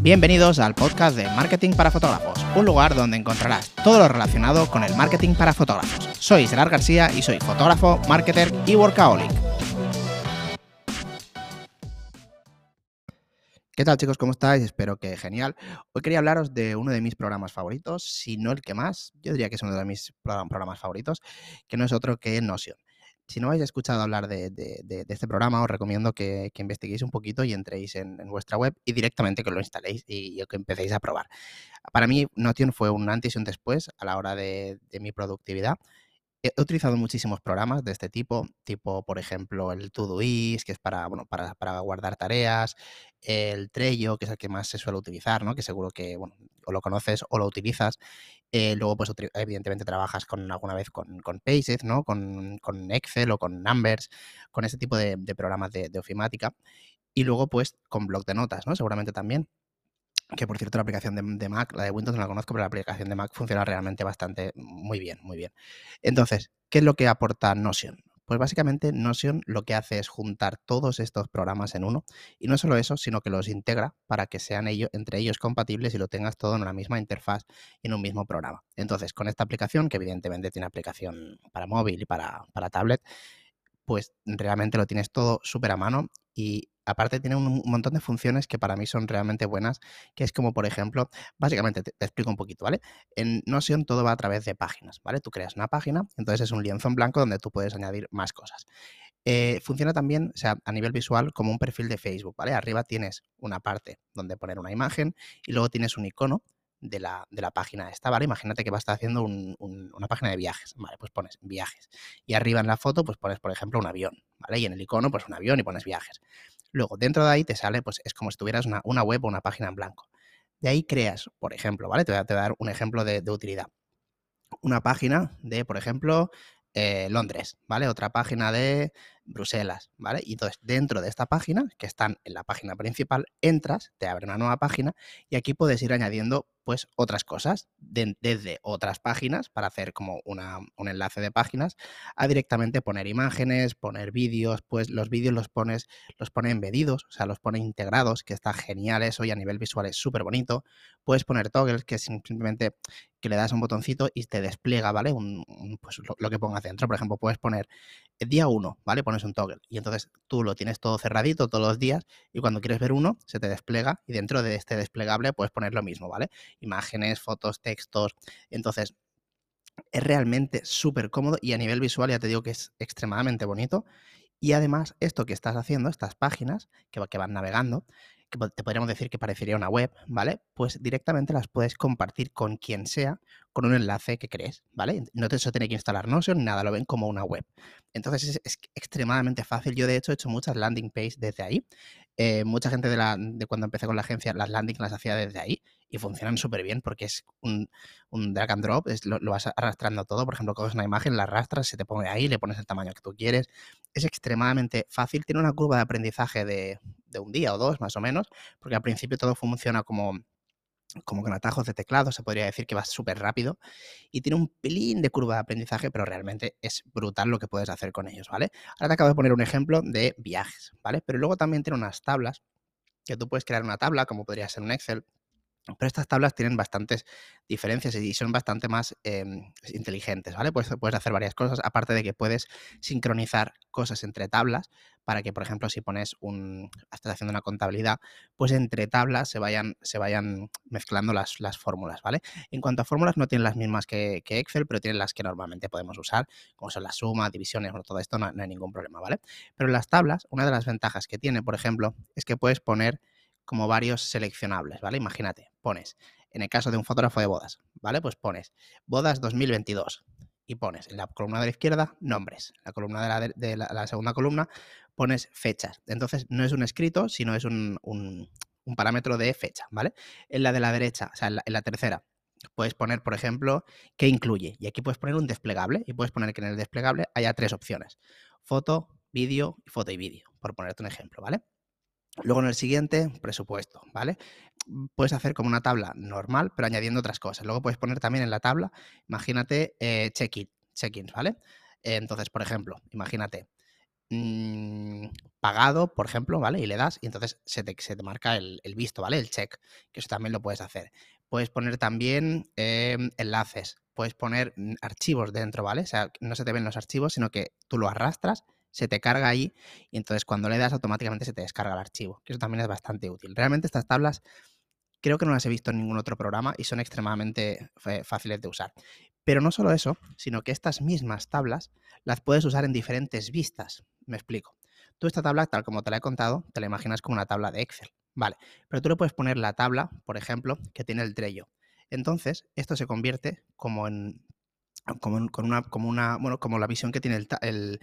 Bienvenidos al podcast de Marketing para Fotógrafos, un lugar donde encontrarás todo lo relacionado con el marketing para fotógrafos. Soy Gerard García y soy fotógrafo, marketer y workaholic. ¿Qué tal chicos? ¿Cómo estáis? Espero que genial. Hoy quería hablaros de uno de mis programas favoritos, si no el que más, yo diría que es uno de mis programas favoritos, que no es otro que Notion. Si no habéis escuchado hablar de, este programa, os recomiendo que, investiguéis un poquito y entréis en, vuestra web y directamente que lo instaléis y, que empecéis a probar. Para mí, Notion fue un antes y un después a la hora de, mi productividad. He utilizado muchísimos programas de este tipo, tipo, por ejemplo, el Todoist, que es para, bueno, para, para, guardar tareas, el Trello, que es el que más se suele utilizar, ¿no? que seguro que o lo conoces o lo utilizas, eh, luego, pues evidentemente trabajas con alguna vez con, con Paces, ¿no? Con, Excel o con Numbers, con ese tipo de, programas de, ofimática. Y luego, pues, con blog de notas, ¿no? Seguramente también. Que por cierto, la aplicación de, Mac, la de Windows no la conozco, pero la aplicación de Mac funciona realmente bastante muy bien, muy bien. Entonces, ¿qué es lo que aporta Notion? Pues básicamente Notion lo que hace es juntar todos estos programas en uno y no solo eso, sino que los integra para que sean ellos, entre ellos compatibles y lo tengas todo en una misma interfaz y en un mismo programa. Entonces, con esta aplicación, que evidentemente tiene aplicación para móvil y para, para tablet, pues realmente lo tienes todo súper a mano y aparte tiene un montón de funciones que para mí son realmente buenas, que es como, por ejemplo, básicamente te, explico un poquito, ¿vale? En Notion todo va a través de páginas, ¿vale? Tú creas una página, entonces es un lienzo en blanco donde tú puedes añadir más cosas. Eh, funciona también, o sea, a nivel visual, como un perfil de Facebook, ¿vale? Arriba tienes una parte donde poner una imagen y luego tienes un icono de la, de la, página esta, ¿vale? Imagínate que vas a estar haciendo una página de viajes, ¿vale? Pues pones viajes. Y arriba en la foto, pues pones, por ejemplo, un avión, ¿vale? Y en el icono, pues un avión y pones viajes. Luego, dentro de ahí te sale, pues es como si tuvieras una, web o una página en blanco. De ahí creas, por ejemplo, ¿vale? Te voy a, dar un ejemplo de, utilidad. Una página de, por ejemplo, eh, Londres, ¿vale? Otra página de Bruselas, ¿vale? Y entonces, dentro de esta página, que están en la página principal, entras, te abre una nueva página y aquí puedes ir añadiendo pues otras cosas desde otras páginas para hacer como un enlace de páginas a directamente poner imágenes, poner vídeos, pues los vídeos los pones, los pone embedidos, o sea, los pone integrados, que está genial eso y a nivel visual es súper bonito. Puedes poner toggles, que simplemente que le das un botoncito y te despliega, ¿vale? Un, pues lo, que pongas dentro. Por ejemplo, puedes poner día 1, ¿vale? Pones un toggle y entonces tú lo tienes todo cerradito todos los días y cuando quieres ver uno se te despliega y dentro de este desplegable puedes poner lo mismo, ¿vale? imágenes, fotos, textos. Entonces, es realmente súper cómodo y a nivel visual ya te digo que es extremadamente bonito. Y además, esto que estás haciendo, estas páginas que van navegando, que te podríamos decir que parecería una web, ¿vale? Pues directamente las puedes compartir con quien sea con un enlace que crees, ¿vale? No te eso tiene que instalar Notion ni nada, lo ven como una web. Entonces es, extremadamente fácil. Yo de hecho he hecho muchas landing pages desde ahí. Eh, mucha gente de, cuando empecé con la agencia, las landings las hacía desde ahí y funcionan súper bien porque es un, drag and drop, es, lo, vas arrastrando todo. Por ejemplo, coges una imagen, la arrastras, se te pone ahí, le pones el tamaño que tú quieres. Es extremadamente fácil, tiene una curva de aprendizaje de, de un día o dos más o menos, porque al principio todo funciona como como con atajos de teclado, se podría decir que va súper rápido y tiene un pelín de curva de aprendizaje, pero realmente es brutal lo que puedes hacer con ellos, ¿vale? Ahora te acabo de poner un ejemplo de viajes, ¿vale? Pero luego también tiene unas tablas que tú puedes crear una tabla, como podría ser un Excel, pero estas tablas tienen bastantes diferencias y son bastante más em, inteligentes, ¿vale? Puedes hacer varias cosas, aparte de que puedes sincronizar cosas entre tablas para que, por ejemplo, si pones un, estás haciendo una contabilidad, pues entre tablas se vayan, se vayan mezclando las, las fórmulas, ¿vale? En cuanto a fórmulas, no tienen las mismas que, Excel, pero tienen las que normalmente podemos usar, como son la suma, divisiones, bueno, todo esto no, no hay ningún problema, ¿vale? Pero en las tablas, una de las ventajas que tiene, por ejemplo, es que puedes poner como varios seleccionables, ¿vale? Imagínate, pones, en el caso de un fotógrafo de bodas, ¿vale? Pues pones bodas 2022 y pones en la columna de la izquierda nombres, la columna de la, segunda columna pones fechas. Entonces no es un escrito, sino es un, parámetro de fecha, ¿vale? En la de la derecha, o sea, en la, tercera, puedes poner, por ejemplo, qué incluye. Y aquí puedes poner un desplegable y puedes poner que en el desplegable haya tres opciones. Foto, vídeo, foto y vídeo, por ponerte un ejemplo, ¿vale? Luego en el siguiente, presupuesto, ¿vale? Puedes hacer como una tabla normal, pero añadiendo otras cosas. Luego puedes poner también en la tabla, imagínate, eh, check-in, check-ins, ¿vale? entonces, por ejemplo, imagínate, mm, pagado, por ejemplo, ¿vale? Y le das y entonces se te, marca el, el, visto, ¿vale? El check, que eso también lo puedes hacer. Puedes poner también em, enlaces, puedes poner mm, archivos dentro, ¿vale? O sea, no se te ven los archivos, sino que tú lo arrastras, se te carga ahí y entonces cuando le das automáticamente se te descarga el archivo, eso también es bastante útil. Realmente estas tablas creo que no las he visto en ningún otro programa y son extremadamente fáciles de usar. Pero no solo eso, sino que estas mismas tablas las puedes usar en diferentes vistas. Me explico. Tú esta tabla, tal como te la he contado, te la imaginas como una tabla de Excel. Vale, pero tú le puedes poner la tabla, por ejemplo, que tiene el Trello. Entonces, esto se convierte como en como, con una, como una, bueno, como la visión que tiene el, el,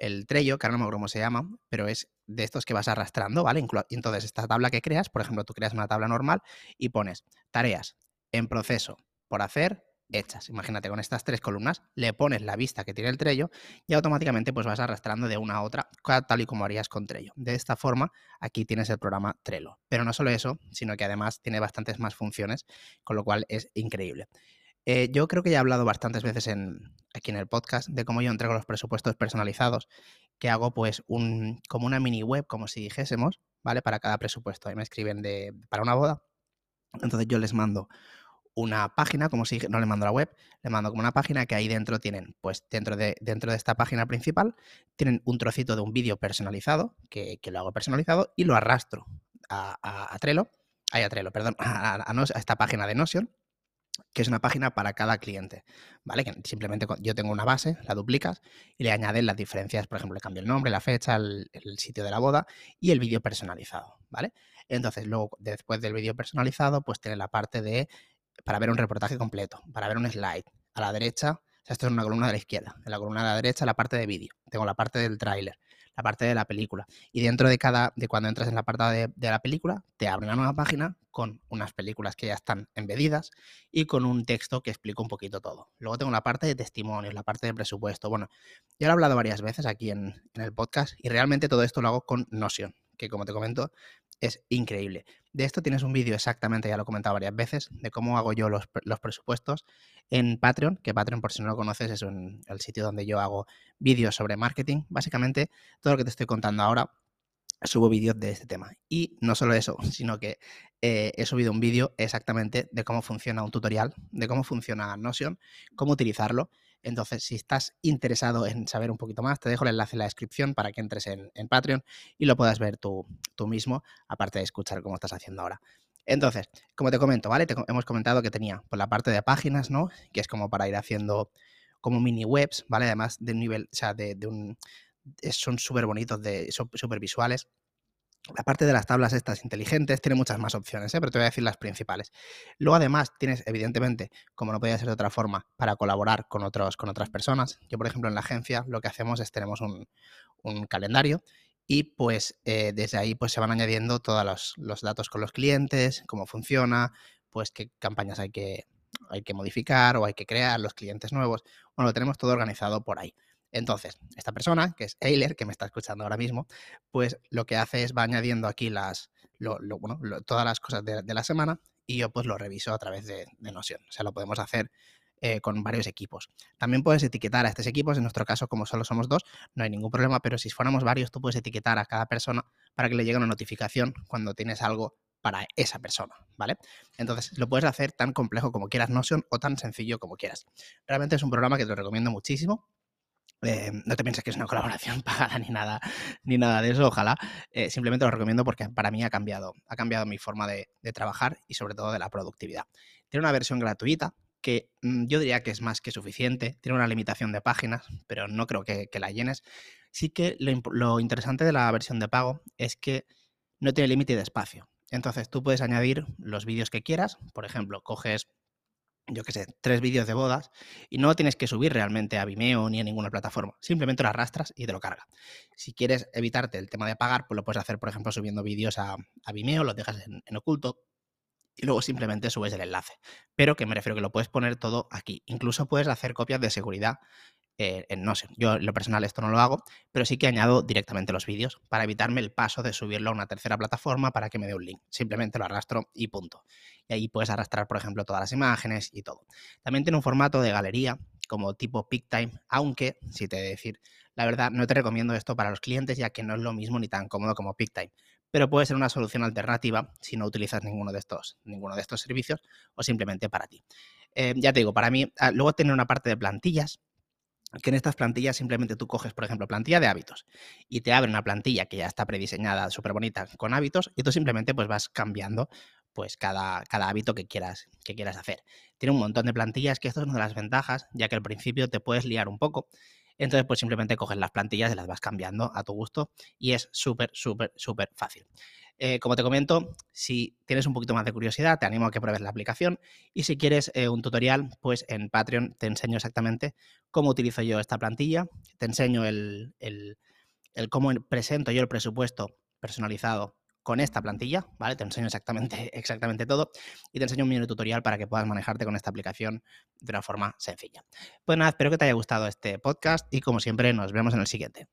el Trello, que ahora no me acuerdo cómo se llama, pero es de estos que vas arrastrando, ¿vale? Y entonces esta tabla que creas, por ejemplo, tú creas una tabla normal y pones tareas en proceso, por hacer, hechas. Imagínate, con estas tres columnas le pones la vista que tiene el Trello y automáticamente pues vas arrastrando de una a otra, tal y como harías con Trello. De esta forma, aquí tienes el programa Trello. Pero no solo eso, sino que además tiene bastantes más funciones, con lo cual es increíble. Eh, yo creo que ya he hablado bastantes veces aquí en el podcast de cómo yo entrego los presupuestos personalizados, que hago pues un, como una mini web, como si dijésemos, ¿vale? Para cada presupuesto. Ahí me escriben de, para una boda. Entonces yo les mando una página, como si no les mando la web, les mando como una página que ahí dentro tienen, pues dentro de, dentro de esta página principal, tienen un trocito de un vídeo personalizado, que, lo hago personalizado, y lo arrastro a, a, a Trello, perdón, a, esta página de Notion, que es una página para cada cliente, ¿vale? Que simplemente yo tengo una base, la duplicas y le añades las diferencias, por ejemplo, le cambio el nombre, la fecha, el, sitio de la boda y el vídeo personalizado, ¿vale? Entonces, luego, después del vídeo personalizado, pues tiene la parte de, para ver un reportaje completo, para ver un slide. A la derecha, o sea, esto es una columna de la izquierda, en la columna de la derecha la parte de vídeo, tengo la parte del tráiler, la parte de la película. Y dentro de cada, de cuando entras en la parte de, la película, te abre una nueva página con unas películas que ya están embedidas y con un texto que explica un poquito todo. Luego tengo la parte de testimonios, la parte de presupuesto. Bueno, ya lo he hablado varias veces aquí en, en el podcast y realmente todo esto lo hago con Notion, que como te comento, es increíble. De esto tienes un vídeo exactamente, ya lo he comentado varias veces, de cómo hago yo los, los, presupuestos en Patreon, que Patreon, por si no lo conoces, es el sitio donde yo hago vídeos sobre marketing. Básicamente, todo lo que te estoy contando ahora, subo vídeos de este tema. Y no solo eso, sino que eh, he subido un vídeo exactamente de cómo funciona un tutorial, de cómo funciona Notion, cómo utilizarlo entonces, si estás interesado en saber un poquito más, te dejo el enlace en la descripción para que entres en, Patreon y lo puedas ver tú, tú, mismo, aparte de escuchar cómo estás haciendo ahora. Entonces, como te comento, ¿vale? Te, hemos comentado que tenía por la parte de páginas, ¿no? Que es como para ir haciendo como mini webs, ¿vale? Además de un nivel, o sea, de, de un... Son súper bonitos, son súper visuales. La parte de las tablas estas inteligentes tiene muchas más opciones, ¿eh? pero te voy a decir las principales. Luego además tienes, evidentemente, como no podía ser de otra forma, para colaborar con, otros, con otras personas. Yo, por ejemplo, en la agencia lo que hacemos es tenemos un, calendario y pues eh, desde ahí pues se van añadiendo todos los, los, datos con los clientes, cómo funciona, pues qué campañas hay que, hay que modificar o hay que crear, los clientes nuevos. Bueno, lo tenemos todo organizado por ahí. Entonces, esta persona, que es Eiler, que me está escuchando ahora mismo, pues lo que hace es va añadiendo aquí las, todas las cosas de, la semana y yo pues lo reviso a través de, Notion. O sea, lo podemos hacer eh, con varios equipos. También puedes etiquetar a estos equipos, en nuestro caso como solo somos dos, no hay ningún problema, pero si fuéramos varios, tú puedes etiquetar a cada persona para que le llegue una notificación cuando tienes algo para esa persona, ¿vale? Entonces, lo puedes hacer tan complejo como quieras Notion o tan sencillo como quieras. Realmente es un programa que te recomiendo muchísimo eh, no te pienses que es una colaboración pagada ni nada, ni nada de eso, ojalá. Eh, simplemente lo recomiendo porque para mí ha cambiado, ha cambiado mi forma de, trabajar y sobre todo de la productividad. Tiene una versión gratuita que mm, yo diría que es más que suficiente. Tiene una limitación de páginas, pero no creo que, la llenes. Sí que lo, lo interesante de la versión de pago es que no tiene límite de espacio. Entonces tú puedes añadir los vídeos que quieras. Por ejemplo, coges yo qué sé, tres vídeos de bodas y no lo tienes que subir realmente a Vimeo ni a ninguna plataforma. Simplemente lo arrastras y te lo carga. Si quieres evitarte el tema de pagar, pues lo puedes hacer, por ejemplo, subiendo vídeos a, Vimeo, los dejas en, en, oculto y luego simplemente subes el enlace. Pero que me refiero que lo puedes poner todo aquí. Incluso puedes hacer copias de seguridad eh, no sé, yo en lo personal esto no lo hago, pero sí que añado directamente los vídeos para evitarme el paso de subirlo a una tercera plataforma para que me dé un link. Simplemente lo arrastro y punto. Y ahí puedes arrastrar, por ejemplo, todas las imágenes y todo. También tiene un formato de galería como tipo peak time, aunque, si te he de decir la verdad, no te recomiendo esto para los clientes ya que no es lo mismo ni tan cómodo como peak time, pero puede ser una solución alternativa si no utilizas ninguno de estos, ninguno de estos servicios o simplemente para ti. Eh, ya te digo, para mí, ah, luego tener una parte de plantillas, que en estas plantillas simplemente tú coges, por ejemplo, plantilla de hábitos y te abre una plantilla que ya está prediseñada, súper bonita, con hábitos y tú simplemente pues vas cambiando pues cada, cada hábito que quieras, que quieras hacer. Tiene un montón de plantillas, que esto es una de las ventajas, ya que al principio te puedes liar un poco. Entonces, pues simplemente coges las plantillas y las vas cambiando a tu gusto y es súper, súper, súper fácil. Eh, como te comento, si tienes un poquito más de curiosidad, te animo a que pruebes la aplicación. Y si quieres eh, un tutorial, pues en Patreon te enseño exactamente cómo utilizo yo esta plantilla. Te enseño el, el, cómo presento yo el presupuesto personalizado con esta plantilla, ¿vale? Te enseño exactamente, exactamente todo y te enseño un mini tutorial para que puedas manejarte con esta aplicación de una forma sencilla. Pues nada, espero que te haya gustado este podcast y como siempre nos vemos en el siguiente.